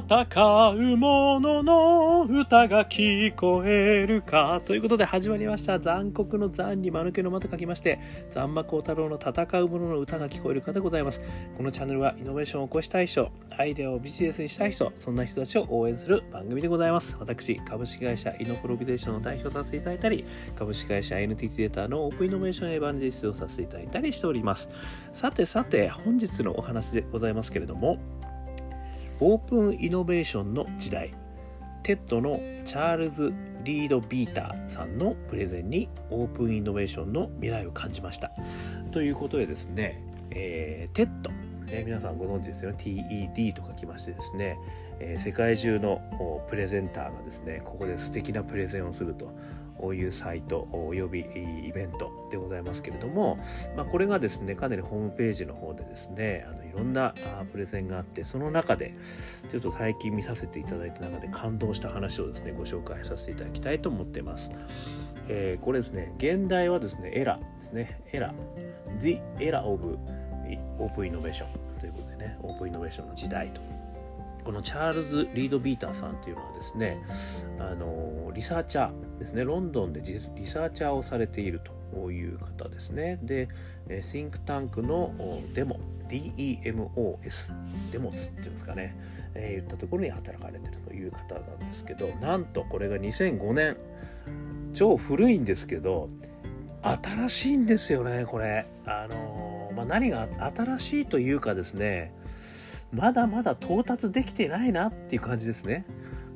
戦う者の歌が聞こえるか。ということで始まりました。残酷の残に間抜けの間と書きまして、残魔高太郎の戦う者の歌が聞こえるかでございます。このチャンネルはイノベーションを起こしたい人、アイデアをビジネスにしたい人、そんな人たちを応援する番組でございます。私、株式会社イノプロビゼーションの代表させていただいたり、株式会社 NTT データのオープンイノベーションエヴァンジェリストをさせていただいたりしております。さてさて、本日のお話でございますけれども、オープンイノベーションの時代。 TED のチャールズ・リード・ビーターさんのプレゼンにオープンイノベーションの未来を感じました。ということでですね、えー、 TED、ね、皆さんご存知ですよね。TED と書きましてですね、えー、世界中のプレゼンターがですねここで素敵なプレゼンをすると。こういうサイトおよびイベントでございますけれども、まあ、これがですねかなりホームページの方でですねあのいろんなプレゼンがあってその中でちょっと最近見させていただいた中で感動した話をですねご紹介させていただきたいと思っています。えー、これですね原題はですね Era ですね。 Era。The Era of Open Innovation ということでねオープンイノベーションの時代と。このチャールズ・リード・ビーターさんっていうのはですねあのリサーチャーですね。ロンドンでリサーチャーをされているという方ですね。でシンクタンクのデモ DEMOS デモスっていうんですかね、えー、言ったところに働かれてるという方なんですけどなんとこれが2005年超古いんですけど新しいんですよねこれ。あのまあ、何が新しいというかですねまだまだ到達できてないなっていう感じですね。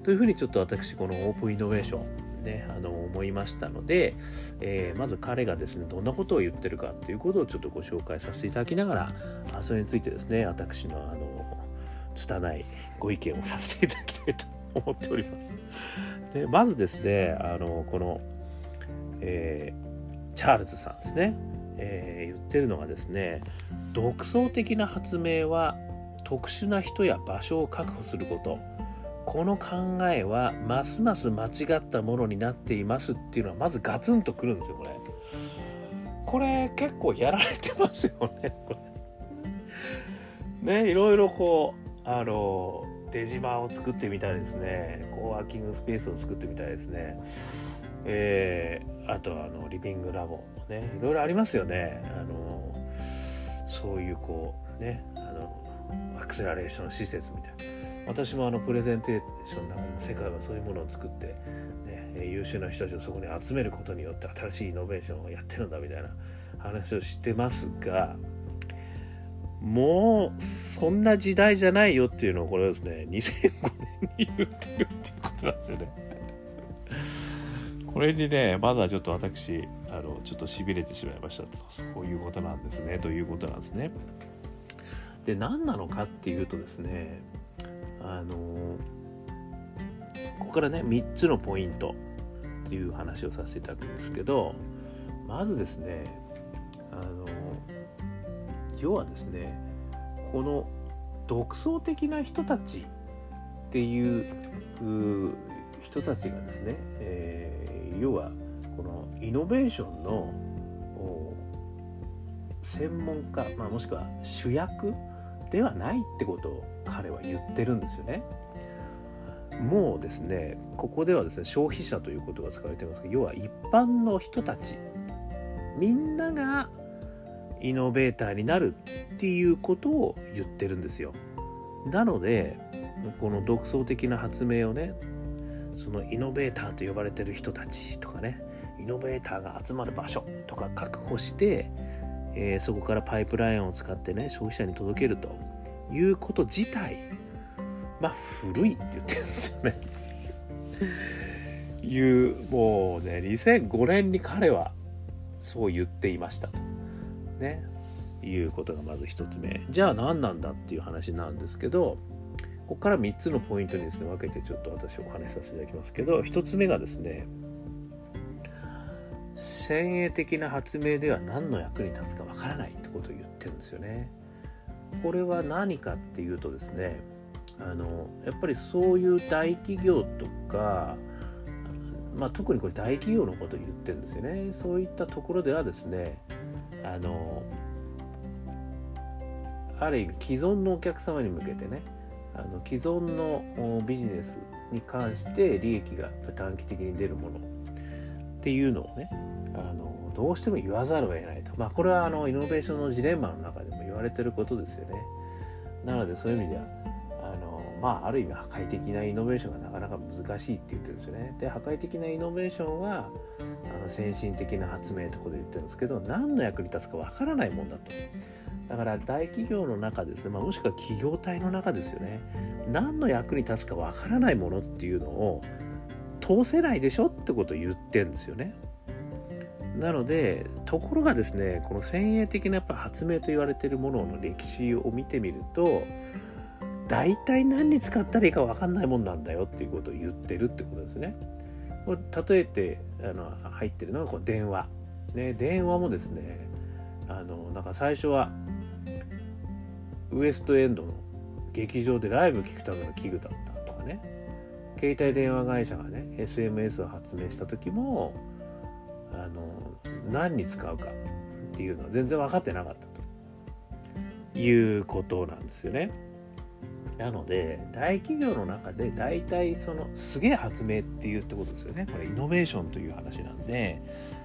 というふうにちょっと私このオープンイノベーションね、あの思いましたので、えー、まず彼がですねどんなことを言ってるかっていうことをちょっとご紹介させていただきながらそれについてですね私のあの拙いご意見をさせていただきたいと思っております。でまずですねあのこの、えー、チャールズさんですね、えー、言ってるのがですね独創的な発明は特殊な人や場所を確保すること。この考えはますます間違ったものになっていますっていうのはまずガツンとくるんですよこれ。これ結構やられてますよねこれ。ねいろいろこうあの出島を作ってみたいですね。コワーキングスペースを作ってみたいですね。えー、あとあのリビングラボねいろいろありますよね。あのそういうこうねあアクセラレーション施設みたいな私もあのプレゼンテーションの中の世界はそういうものを作って、ね、優秀な人たちをそこに集めることによって新しいイノベーションをやってるんだみたいな話をしてますがもうそんな時代じゃないよっていうのをこれですね2005年に言ってるっていうことなんですよね。これにねまだちょっと私あのちょっとしびれてしまいましたそういうことなんですねということなんですね。で何なのかっていうとですねあのここからね3つのポイントっていう話をさせていただくんですけどまずですねあの要はですねこの独創的な人たちっていう人たちがですね、えー、要はこのイノベーションの専門家、まあ、もしくは主役ではないってことを彼は言ってるんですよね。もうですねここではですね消費者ということが使われてますが要は一般の人たちみんながイノベーターになるっていうことを言ってるんですよ。なのでこの独創的な発明をねそのイノベーターと呼ばれてる人たちとかねイノベーターが集まる場所とか確保してえー、そこからパイプラインを使ってね消費者に届けるということ自体まあ古いって言ってるんですよね。いうもうね2005年に彼はそう言っていましたと。ね。いうことがまず1つ目。じゃあ何なんだっていう話なんですけどここから3つのポイントにですね分けてちょっと私お話しさせていただきますけど1つ目がですね先鋭的な発明では何の役に立つかわからないってことを言ってるんですよね。これは何かっていうとですねあのやっぱりそういう大企業とか、まあ、特にこれ大企業のことを言ってるんですよねそういったところではですねあのある意味既存のお客様に向けてねあの既存のビジネスに関して利益が短期的に出るものっていうのをねあのどうしても言わざるを得ないと。まあこれはあのイノベーションのジレンマの中でも言われてることですよね。なのでそういう意味ではあのまあある意味破壊的なイノベーションがなかなか難しいって言ってるんですよね。で破壊的なイノベーションはあの先進的な発明とこで言ってるんですけど何の役に立つかわからないもんだと。だから大企業の中ですね、まあ、もしくは企業体の中ですよね。何の役に立つかわからないものっていうのを通せないでしょってことを言ってるんですよね。なのでところがですねこの先鋭的なやっぱ発明と言われているものの歴史を見てみると大体何に使ったらいいか分かんないもんなんだよっていうことを言ってるってことですね。これ例えてあの入ってるのがこの電話。ね、電話もですねあのなんか最初はウエストエンドの劇場でライブ聴くための器具だったとかね携帯電話会社がね SMS を発明した時もあの何に使うかっていうのは全然分かってなかったということなんですよね。なので大企業の中で大体そのすげえ発明っていうってことですよね。これイノベーションという話なんで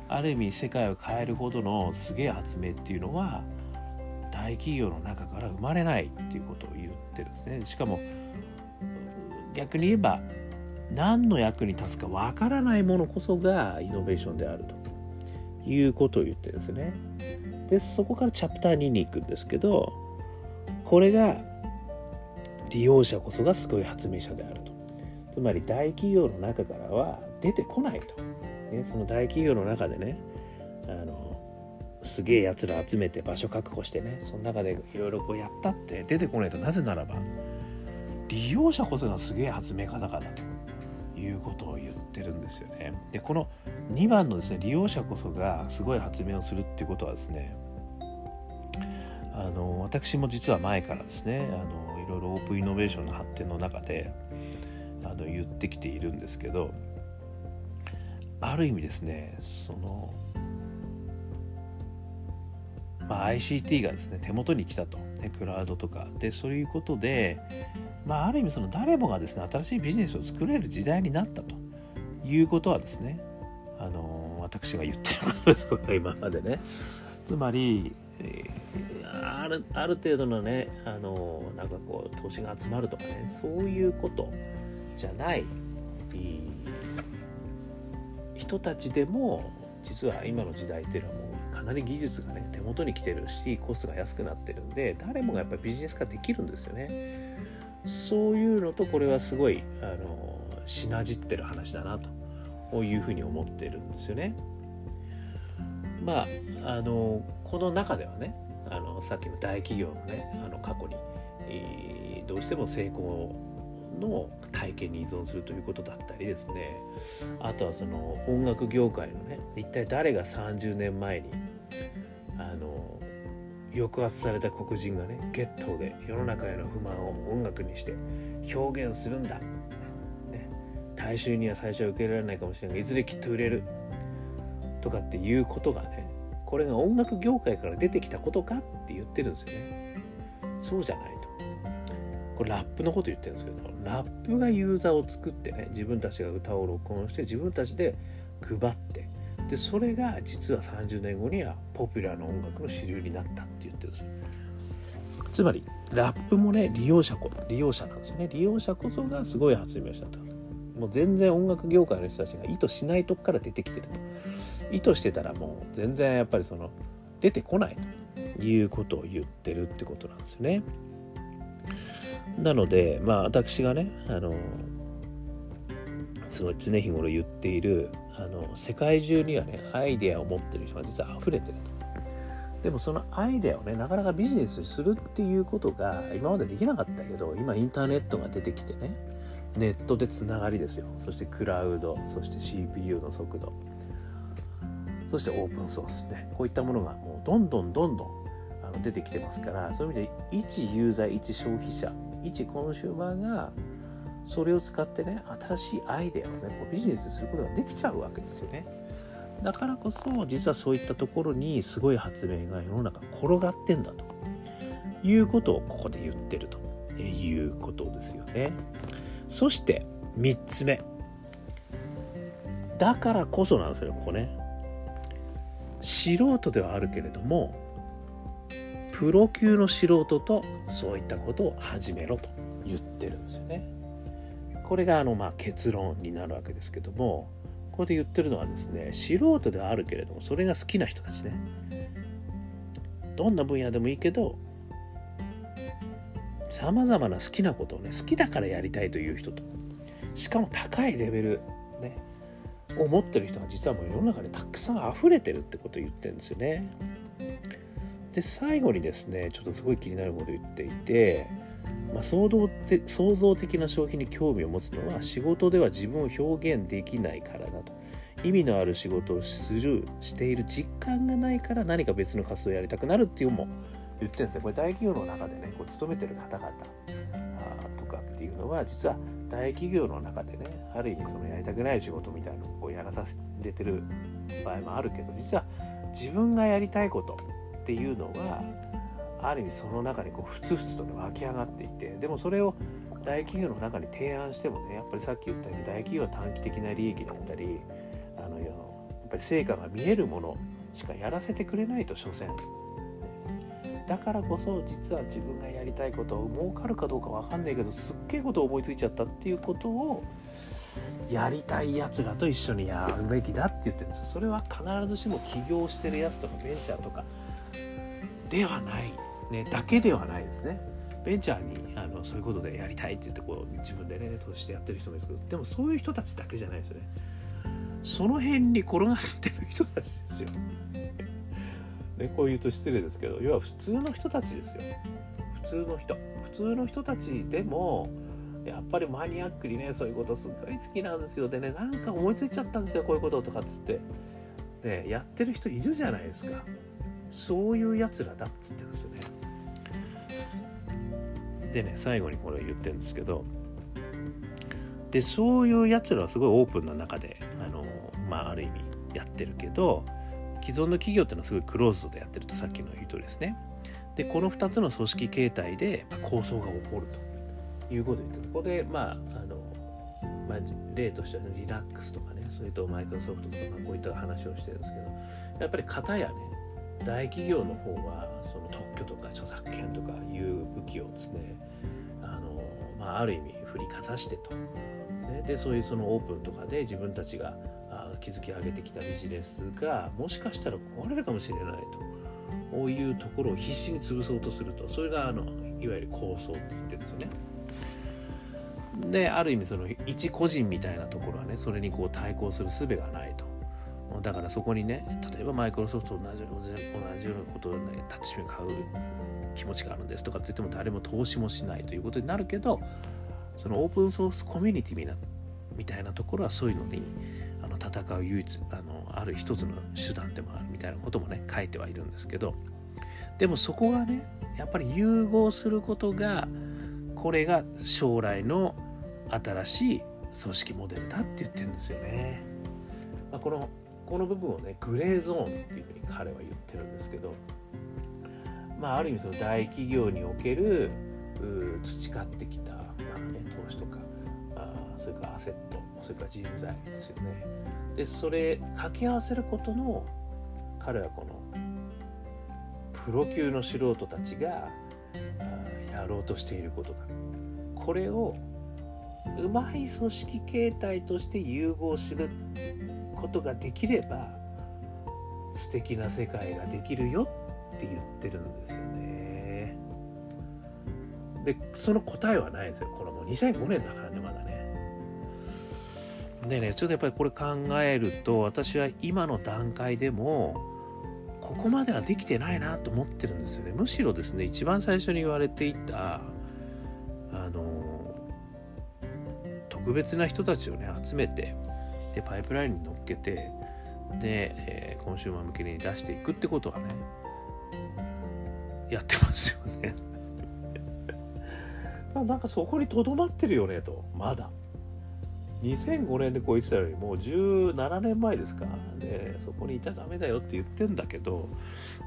ある意味世界を変えるほどのすげえ発明っていうのは大企業の中から生まれないっていうことを言ってるんですね。しかも逆に言えば何の役に立つかわからないものこそがイノベーションであるということを言ってですね。でそこからチャプター2に行くんですけどこれが利用者こそがすごい発明者であると。つまり大企業の中からは出てこないと。ね、その大企業の中でねあのすげえやつら集めて場所確保してねその中でいろいろこうやったって出てこないとなぜならば利用者こそがすげえ発明家だからということを言ってるんですよね。でこの2番のですね利用者こそがすごい発明をするっていうことはですねあの私も実は前からですねあのいろいろオープンイノベーションの発展の中であの言ってきているんですけどある意味ですねそのまあ、ICT がですね手元に来たと、ね、クラウドとか。でそういうことで、まあ、ある意味その誰もがですね新しいビジネスを作れる時代になったと。いうことはですねあの私が言ってることですこれ今までね。つまり、えー、あるある程度のねあのなんかこう投資が集まるとかねそういうことじゃない人たちでも実は今の時代っていうのはもうかなり技術がね手元に来てるしコストが安くなってるんで誰もがやっぱりビジネス化できるんですよね。そういうのとこれはすごいあのしなじってる話だなというふうに思ってるんですよね。まああのこの中ではねあのさっきの大企業のねあの過去に、えー、どうしても成功の体験に依存するということだったりですね。あとはその音楽業界のね一体誰が30年前にあの抑圧された黒人がねゲットで世の中への不満を音楽にして表現するんだ、ね、大衆には最初は受け入れられないかもしれない。がいずれきっと売れる。とかっていうことがねこれが音楽業界から出てきたことかって言ってるんですよね。そうじゃないと。これラップのこと言ってるんですけどラップがユーザーを作ってね自分たちが歌を録音して自分たちで配ってでそれが実は30年後にはポピュラーな音楽の主流になったって言ってるんですよ。つまりラップもね利用者こ利用者なんですよね。利用者こそがすごい発明したと。もう全然音楽業界の人たちが意図しないとこから出てきてると。意図してたらもう全然やっぱりその出てこないということを言ってるってことなんですよね。なのでまあ私がねあのすごい常日頃言っているあの世界中にはねアイデアを持ってる人が実は溢れてると。でもそのアイデアをねなかなかビジネスにするっていうことが今までできなかったけど今インターネットが出てきてねネットでつながりですよそしてクラウドそして CPU の速度そしてオープンソースねこういったものがもうどんどんどんどんあの出てきてますからそういう意味で一ユーザー一消費者一コンシューマーがそれを使ってね新しいアイデアをねこうビジネスすることができちゃうわけですよね。だからこそ実はそういったところにすごい発明が世の中転がってんだと。いうことをここで言ってると。いうことですよね。そして3つ目。だからこそなんですよここね。素人ではあるけれどもプロ級の素人とそういったことを始めろと言ってるんですよね。これがあのまあ結論になるわけですけどもここで言ってるのはですね素人ではあるけれどもそれが好きな人たちねどんな分野でもいいけどさまざまな好きなことをね好きだからやりたいという人としかも高いレベルねを持ってる人が実はもう世の中にたくさん溢れてるってことを言ってるんですよね。で最後にですねちょっとすごい気になることを言っていて、まあ、創造的創造的な消費に興味を持つのは仕事では自分を表現できないからだと。意味のある仕事をするしている実感がないから何か別の活動をやりたくなるっていうのも言ってるんですよこれ大企業の中でねこう勤めてる方々とかっていうのは実は大企業の中でねある意味そのやりたくない仕事みたいなのをこうやらさせてる場合もあるけど実は自分がやりたいことっていうのはある意味その中にこうふつふつとね湧き上がっていてでもそれを大企業の中に提案してもねやっぱりさっき言ったように大企業は短期的な利益だったりあのやっぱり成果が見えるものしかやらせてくれないと所詮。だからこそ実は自分がやりたいことを儲かるかどうか分かんないけどすっげえことを思いついちゃったっていうことをやりたいやつらと一緒にやるべきだって言ってるんですよ。それは必ずしも起業してるやつとかベンチャーとかではない、ね、だけではないですね。ベンチャーにあのそういうことでやりたいって言ってこう自分でね投資してやってる人もいるんですけどでもそういう人たちだけじゃないですよね。その辺に転がってる人たちですよ。ね、こう言うと失礼ですけど要は普通の人たちですよ。普通の人。普通の人たちでもやっぱりマニアックにねそういうことすごい好きなんですよ。でねなんか思いついちゃったんですよこういうこととかっつって。ねやってる人いるじゃないですか。そういうやつらだっつってるんですよねでね最後にこれ言ってるんですけどでそういうやつらはすごいオープンな中であのまあある意味やってるけど既存の企業っていうのはすごいクローズドでやってるとさっきの言うとですね。でこの2つの組織形態で構想が起こるということを言ってそこでまああの、まあ、例としては、ね、リラックスとかねそれとマイクロソフトとか、こういった話をしてるんですけどやっぱり型やね大企業の方は許とか著作権とかいう武器をですねあの、まあ、ある意味振りかざしてと、ね、でそういうそのオープンとかで自分たちが築き上げてきたビジネスがもしかしたら壊れるかもしれないとこういうところを必死に潰そうとするとそれがあのいわゆる構想って言ってるんですよね。である意味その一個人みたいなところはねそれにこう対抗する術がないと。だからそこにね例えばマイクロソフトと同じ同じようなことをねタッチペン買う気持ちがあるんですとかって言っても誰も投資もしないということになるけどそのオープンソースコミュニティみなみたいなところはそういうのにあの戦う唯一あのある一つの手段でもあるみたいなこともね書いてはいるんですけどでもそこがねやっぱり融合することがこれが将来の新しい組織モデルだって言ってるんですよね。まあ、このこの部分をねグレーゾーンっていうふうに彼は言ってるんですけどまあある意味その大企業における培ってきた、まあね、投資とかあそれからアセットそれから人材ですよね。でそれ掛け合わせることの彼はこのプロ級の素人たちがやろうとしていることだ。これをうまい組織形態として融合することができれば素敵な世界ができるよって言ってるんですよね。でその答えはないですよこのもう2005年だからねまだね。でねちょっとやっぱりこれ考えると私は今の段階でもここまではできてないなと思ってるんですよねむしろですね一番最初に言われていたあの特別な人たちをね集めてでパイプラインに乗っけてで、えー、コンシューマー向けに出していくってことはねやってますよね。なんかそこにとどまってるよねと。まだ。2005年でこう言ってたよりもう17年前ですか。でそこにいたらダメだよって言ってんだけど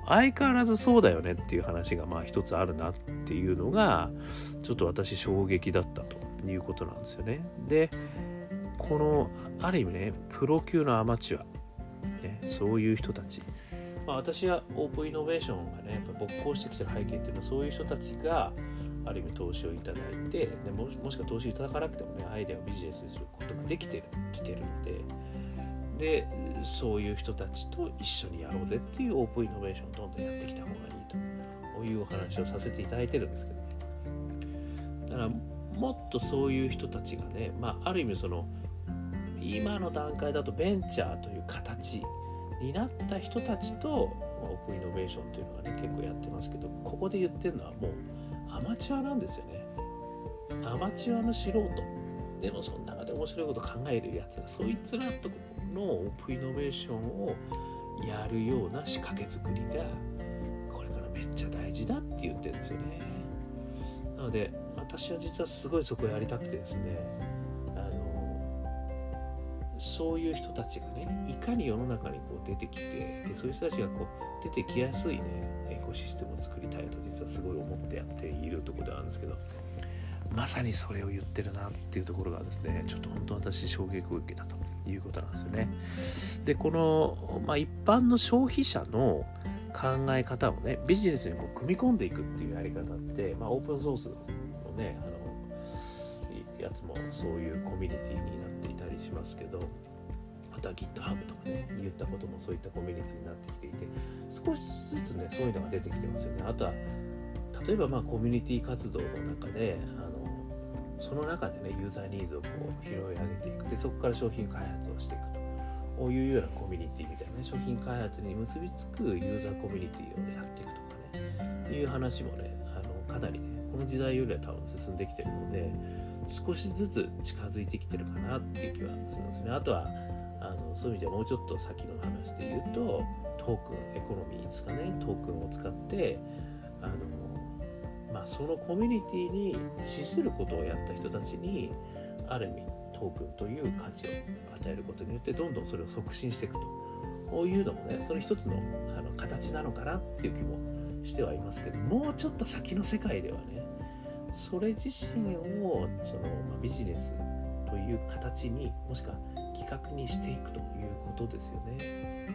相変わらずそうだよねっていう話がまあ一つあるなっていうのがちょっと私衝撃だったということなんですよね。でこのある意味ねプロ級のアマチュア、ね、そういう人たち。まあ、私はオープンイノベーションがねやっぱ勃興してきてる背景っていうのはそういう人たちがある意味投資をいただいてでももしくは投資いただかなくてもねアイデアをビジネスにすることができてるきてるので。でそういう人たちと一緒にやろうぜっていうオープンイノベーションをどんどんやってきた方がいいというお話をさせていただいてるんですけどね。だからもっとそういう人たちがね、まあ、ある意味その今の段階だとベンチャーという形になった人たちとオープンイノベーションというのがね結構やってますけどここで言ってるのはもうアマチュアなんですよね。アマチュアの素人。でもその中で面白いこと考えるやつがそいつらとのオープンイノベーションをやるような仕掛け作りがこれからめっちゃ大事だって言ってるんですよね。なので私は実はすごいそこやりたくてですねあのそういう人たちがねいかに世の中にこう出てきてでそういう人たちがこう出てきやすいねエコシステムを作りたいと実はすごい思ってやっているところではあるんですけどまさにそれを言ってるなっていうところがですねちょっと本当私衝撃を受けたということなんですよね。でこの、まあ、一般の消費者の考え方をねビジネスにこう組み込んでいくっていうやり方って、まあ、オープンソースねあのやつもそういうコミュニティになっていたりしますけどとは GitHub とかね言ったこともそういったコミュニティになってきていて少しずつねそういうのが出てきてますよね。あとは例えばまあコミュニティ活動の中であのその中でねユーザーニーズをこう拾い上げていく。でそこから商品開発をしていくと。こういうようなコミュニティみたいなね商品開発に結びつくユーザーコミュニティを、ね、やっていくとかねいう話もねあのかなりねこの時代よりは多分進んできてるので少しずつ近づいてきてるかなっていう気はするんですね。あとはあのそういう意味ではもうちょっと先の話で言うとトークンエコノミーですかねトークンを使ってあの、まあ、そのコミュニティに資することをやった人たちにある意味トークンという価値を与えることによってどんどんそれを促進していくと。こういうのもねその一つのあの形なのかなっていう気もしてはいますけどもうちょっと先の世界ではねそれ自身をその、ま、ビジネスという形にもしくは企画にしていくということですよね。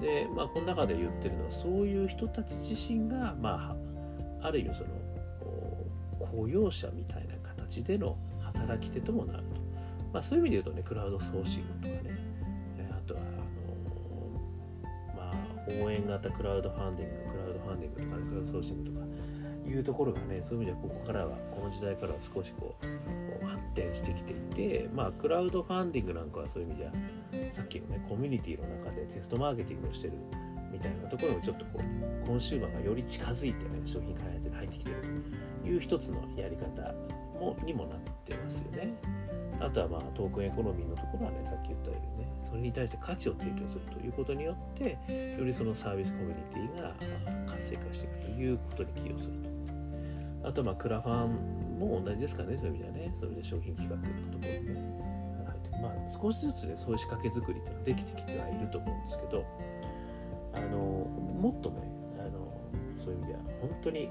で、まあ、この中で言ってるのはそういう人たち自身が、まあ、ある意味その雇用者みたいな形での働き手ともなると、まあ、そういう意味で言うとねクラウドソーシングとかねあとはあの、まあ、応援型クラウドファンディングンディングとか、ね、クラウドソーシングとかいうところがねそういう意味ではここからはこの時代からは少しこう発展してきていてまあクラウドファンディングなんかはそういう意味ではさっきのねコミュニティの中でテストマーケティングをしてるみたいなところもちょっとこうコンシューマーがより近づいてね商品開発に入ってきてるという一つのやり方もにもなってますよね。あとはまあトークンエコノミーのところはねさっき言ったようにねそれに対して価値を提供するということによってよりそのサービスコミュニティが活性化していくということに寄与すると。あとまあクラファンも同じですかねそういう意味ではね。それで商品企画のところにねまあ少しずつねそういう仕掛け作りっていうのはできてきてはいると思うんですけどあのもっとねあのそういう意味では本当に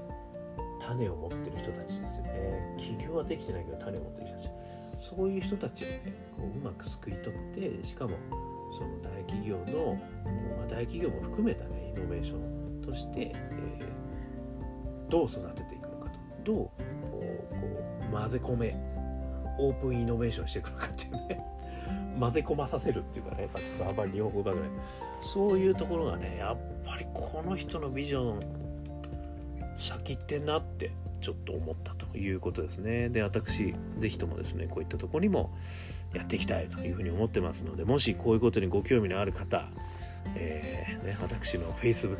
種を持ってる人たちですよね。起業はできてないけど種を持ってる人たち。そういう人たちをねこううまくすくい取ってしかもその大企業の、ま、大企業も含めたねイノベーションとして、えー、どう育てていくのかと。どうこう混ぜ込めオープンイノベーションしていくのかっていうね。混ぜ込まさせるっていうかねちょっとあんまり日本語だぐらい。そういうところがねやっぱりこの人のビジョン先ってなってちょっと思ったということですね。で私是非ともですねこういったとこにもやっていきたいというふうに思ってますのでもしこういうことにご興味のある方、えーね、私の Facebook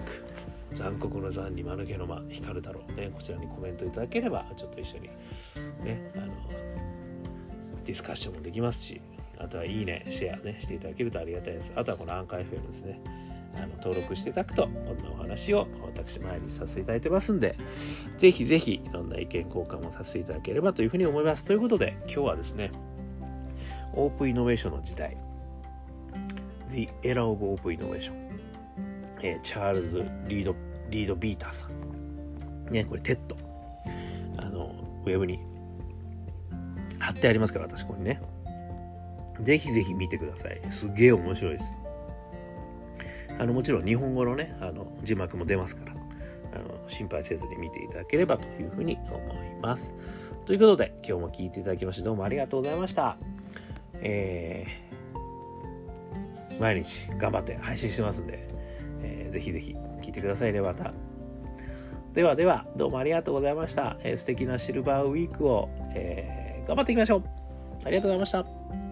残酷の残に間抜けの間光るだろうねこちらにコメントいただければちょっと一緒にねあのディスカッションもできますしあとはいいねシェアねしていただけるとありがたいです。あとはこのアンカー FM ですね。あの登録していただくとこんなお話を私前にさせていただいてますんでぜひぜひいろんな意見交換もさせていただければというふうに思います。ということで今日はですねオープンイノベーションの時代 The Era of Open Innovation、えー、チャールズ・リードリード・ビーターさん。ねこれ TED あのウェブに貼ってありますから私ここにね。ぜひぜひ見てください。すげえ面白いです。あのもちろん日本語のねあの字幕も出ますからあの心配せずに見ていただければというふうに思います。ということで今日も聞いていただきましてどうもありがとうございました。えー、毎日頑張って配信してますんで、えー、ぜひぜひ聞いてくださいねまた。ではではどうもありがとうございました、えー、素敵なシルバーウィークを、えー、頑張っていきましょう。ありがとうございました。